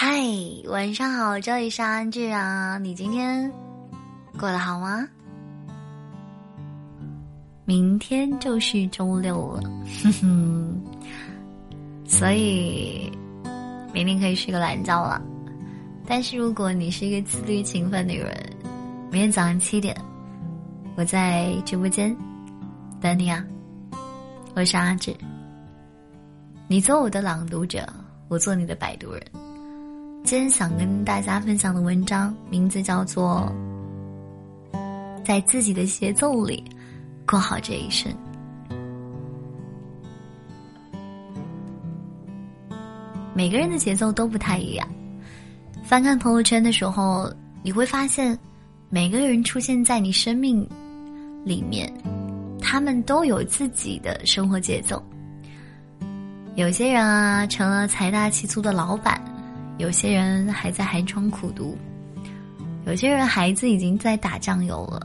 嗨，晚上好，这里是安志啊，你今天过得好吗？明天就是周六了，哼哼，所以明天可以睡个懒觉了。但是如果你是一个自律勤奋的人，明天早上七点，我在直播间等你啊。我是阿志，你做我的朗读者，我做你的摆渡人。今天想跟大家分享的文章名字叫做《在自己的节奏里过好这一生》。每个人的节奏都不太一样。翻看朋友圈的时候，你会发现，每个人出现在你生命里面，他们都有自己的生活节奏。有些人啊，成了财大气粗的老板；有些人还在寒窗苦读；有些人孩子已经在打酱油了；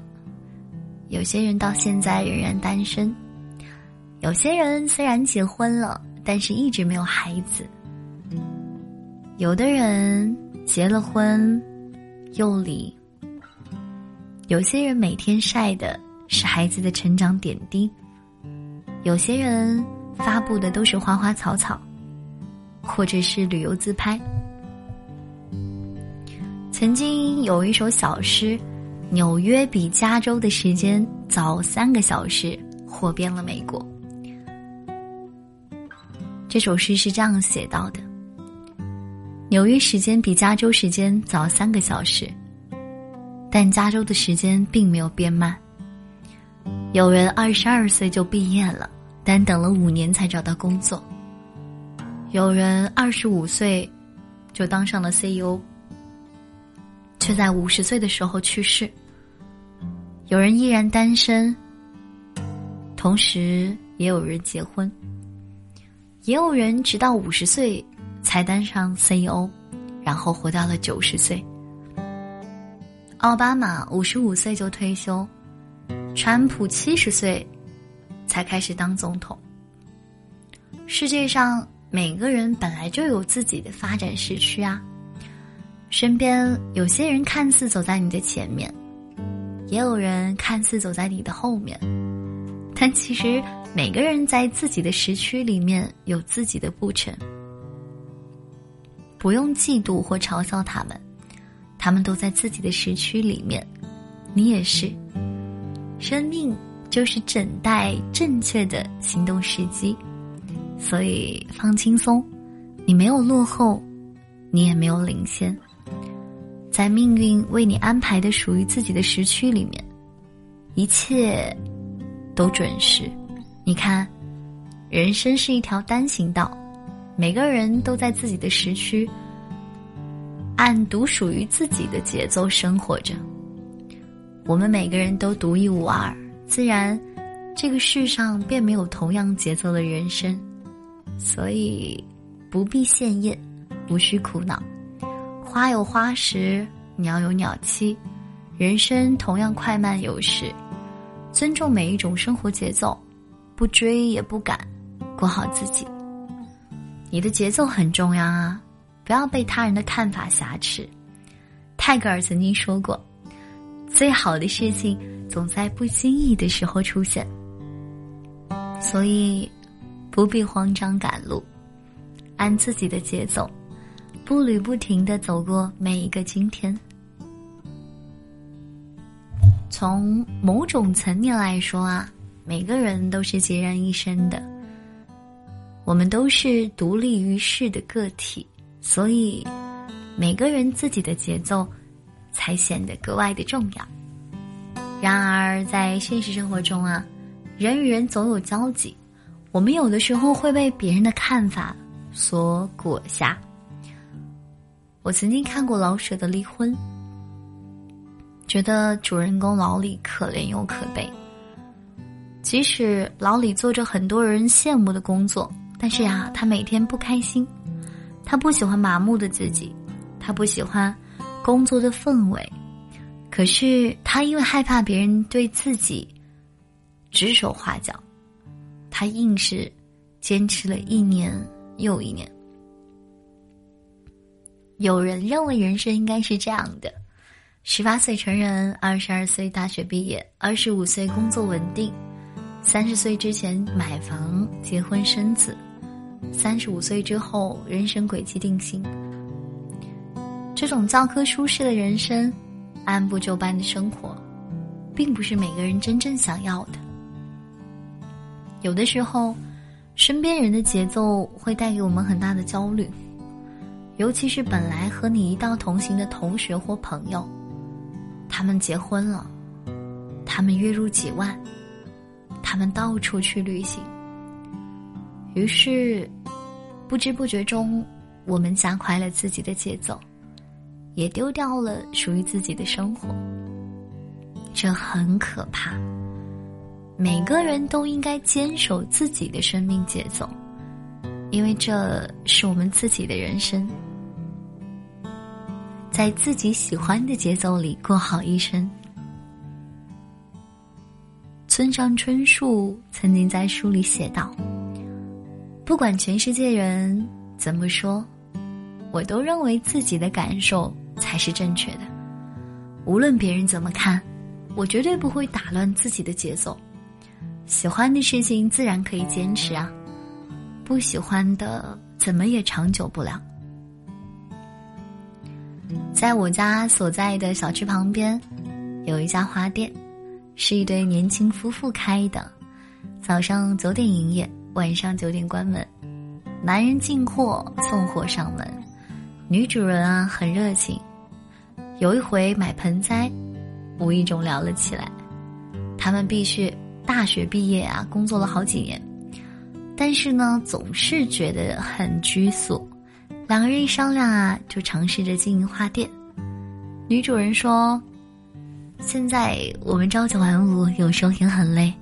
有些人到现在仍然单身；有些人虽然结婚了，但是一直没有孩子；有的人。结了婚，又离。有些人每天晒的是孩子的成长点滴，有些人发布的都是花花草草，或者是旅游自拍。曾经有一首小诗，《纽约比加州的时间早三个小时》，火遍了美国。这首诗是这样写到的。纽约时间比加州时间早三个小时，但加州的时间并没有变慢。有人二十二岁就毕业了，但等了五年才找到工作。有人二十五岁就当上了 CEO，却在五十岁的时候去世。有人依然单身，同时也有人结婚，也有人直到五十岁。才当上 CEO，然后活到了九十岁。奥巴马五十五岁就退休，川普七十岁才开始当总统。世界上每个人本来就有自己的发展时区啊。身边有些人看似走在你的前面，也有人看似走在你的后面，但其实每个人在自己的时区里面有自己的步程。不用嫉妒或嘲笑他们，他们都在自己的时区里面，你也是。生命就是等待正确的行动时机，所以放轻松，你没有落后，你也没有领先，在命运为你安排的属于自己的时区里面，一切都准时。你看，人生是一条单行道。每个人都在自己的时区，按独属于自己的节奏生活着。我们每个人都独一无二，自然，这个世上便没有同样节奏的人生。所以，不必羡艳，无需苦恼。花有花时，鸟有鸟栖，人生同样快慢有时。尊重每一种生活节奏，不追也不赶，过好自己。你的节奏很重要啊，不要被他人的看法挟持。泰戈尔曾经说过：“最好的事情总在不经意的时候出现。”所以，不必慌张赶路，按自己的节奏，步履不停的走过每一个今天。从某种层面来说啊，每个人都是孑然一身的。我们都是独立于世的个体，所以每个人自己的节奏才显得格外的重要。然而，在现实生活中啊，人与人总有交集，我们有的时候会被别人的看法所裹挟。我曾经看过老舍的《离婚》，觉得主人公老李可怜又可悲。即使老李做着很多人羡慕的工作。但是呀，他每天不开心，他不喜欢麻木的自己，他不喜欢工作的氛围，可是他因为害怕别人对自己指手画脚，他硬是坚持了一年又一年。有人认为人生应该是这样的：十八岁成人，二十二岁大学毕业，二十五岁工作稳定，三十岁之前买房、结婚、生子，三十五岁之后人生轨迹定型。这种教科书式的人生，按部就班的生活，并不是每个人真正想要的。有的时候，身边人的节奏会带给我们很大的焦虑。尤其是本来和你一道同行的同学或朋友，他们结婚了，他们月入几万，他们到处去旅行。于是，不知不觉中，我们加快了自己的节奏，也丢掉了属于自己的生活。这很可怕。每个人都应该坚守自己的生命节奏。因为这是我们自己的人生，在自己喜欢的节奏里过好一生。村上春树曾经在书里写道：“不管全世界人怎么说，我都认为自己的感受才是正确的。无论别人怎么看，我绝对不会打乱自己的节奏。喜欢的事情自然可以坚持啊。”不喜欢的，怎么也长久不了。在我家所在的小区旁边，有一家花店，是一对年轻夫妇开的。早上九点营业，晚上九点关门。男人进货送货上门，女主人啊很热情。有一回买盆栽，无意中聊了起来。他们必须大学毕业啊，工作了好几年。但是呢，总是觉得很拘束。两个人一商量啊，就尝试着经营花店。女主人说：“现在我们朝九晚五，有时候也很累，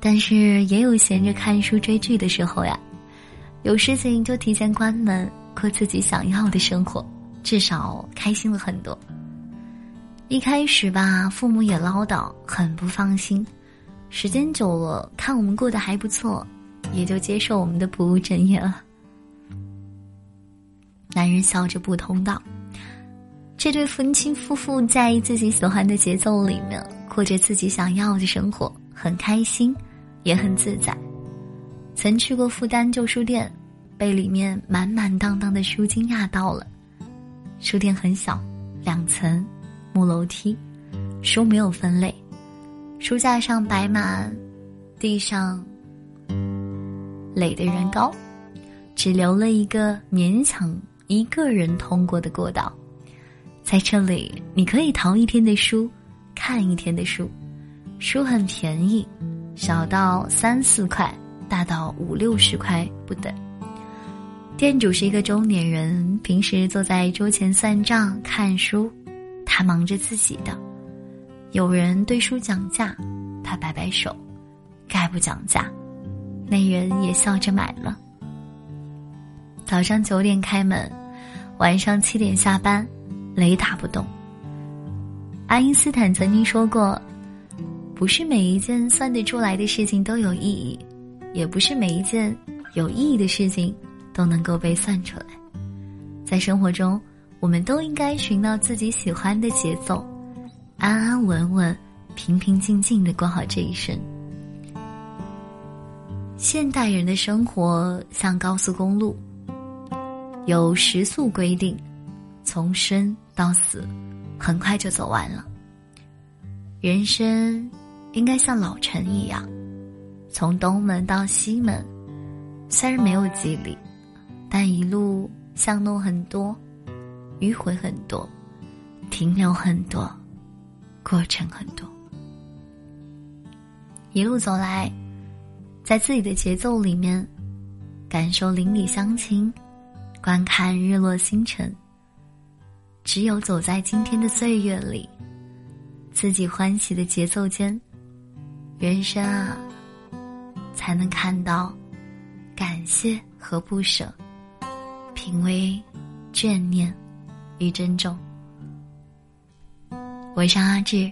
但是也有闲着看书追剧的时候呀。有事情就提前关门，过自己想要的生活，至少开心了很多。一开始吧，父母也唠叨，很不放心。时间久了，看我们过得还不错。”也就接受我们的不务正业了。男人笑着不通道：“这对婚亲夫妇在自己喜欢的节奏里面过着自己想要的生活，很开心，也很自在。曾去过复旦旧书店，被里面满满当当的书惊讶到了。书店很小，两层，木楼梯，书没有分类，书架上摆满，地上。”垒的人高，只留了一个勉强一个人通过的过道。在这里，你可以淘一天的书，看一天的书。书很便宜，小到三四块，大到五六十块不等。店主是一个中年人，平时坐在桌前算账看书，他忙着自己的。有人对书讲价，他摆摆手，概不讲价。那人也笑着买了。早上九点开门，晚上七点下班，雷打不动。爱因斯坦曾经说过：“不是每一件算得出来的事情都有意义，也不是每一件有意义的事情都能够被算出来。”在生活中，我们都应该寻到自己喜欢的节奏，安安稳稳、平平静静的过好这一生。现代人的生活像高速公路，有时速规定，从生到死，很快就走完了。人生应该像老城一样，从东门到西门，虽然没有几里，但一路巷弄很多，迂回很多，停留很多，过程很多，一路走来。在自己的节奏里面，感受邻里乡亲，观看日落星辰。只有走在今天的岁月里，自己欢喜的节奏间，人生啊，才能看到感谢和不舍，品味眷念与珍重。我是阿志。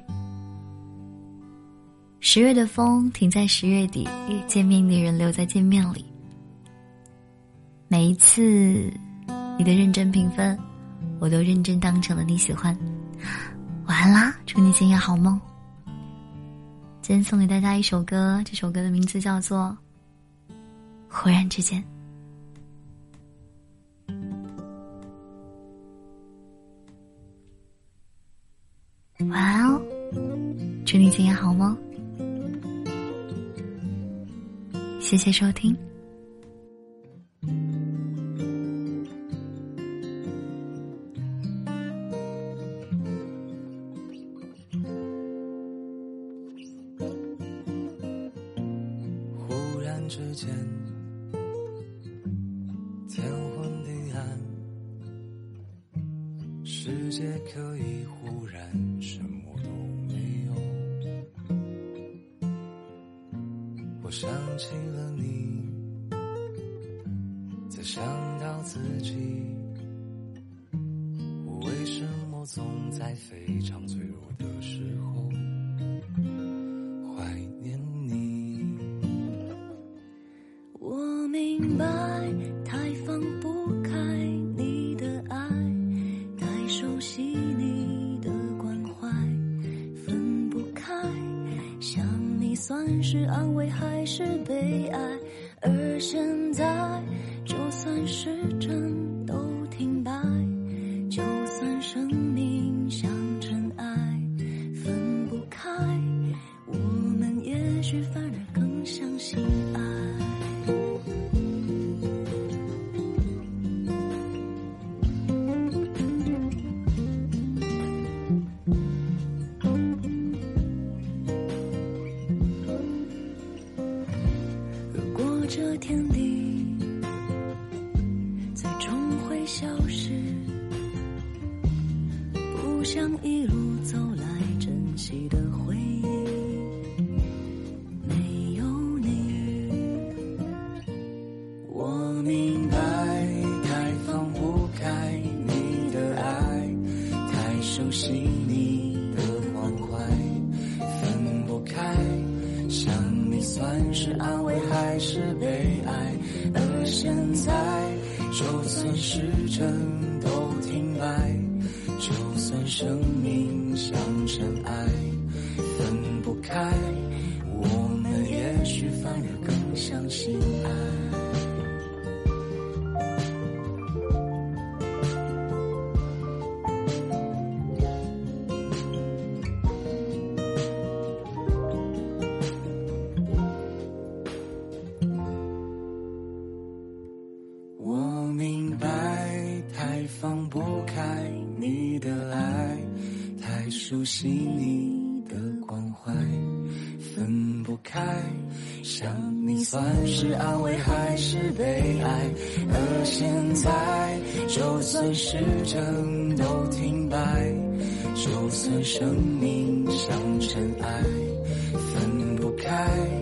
十月的风停在十月底，见面的人留在见面里。每一次你的认真评分，我都认真当成了你喜欢。晚安啦，祝你今夜好梦。今天送给大家一首歌，这首歌的名字叫做《忽然之间》。晚安哦，祝你今夜好梦。谢谢收听。忽然之间，天昏地暗，世界可以忽然什么我总在非常脆弱的时候怀念你？我明白，太放不开你的爱，太熟悉你的关怀，分不开。想你算是安慰还是悲哀？而现在，就算时针这天地，最终会消失。不想一路走来珍惜的回忆，没有你。我明白，太放不开你的爱，太熟悉你是安慰还是悲哀？而现在，就算时针都停摆，就算生命像尘埃，分不开。你的关怀，分不开。想你算是安慰还是悲哀？而现在，就算时针都停摆，就算生命像尘埃，分不开。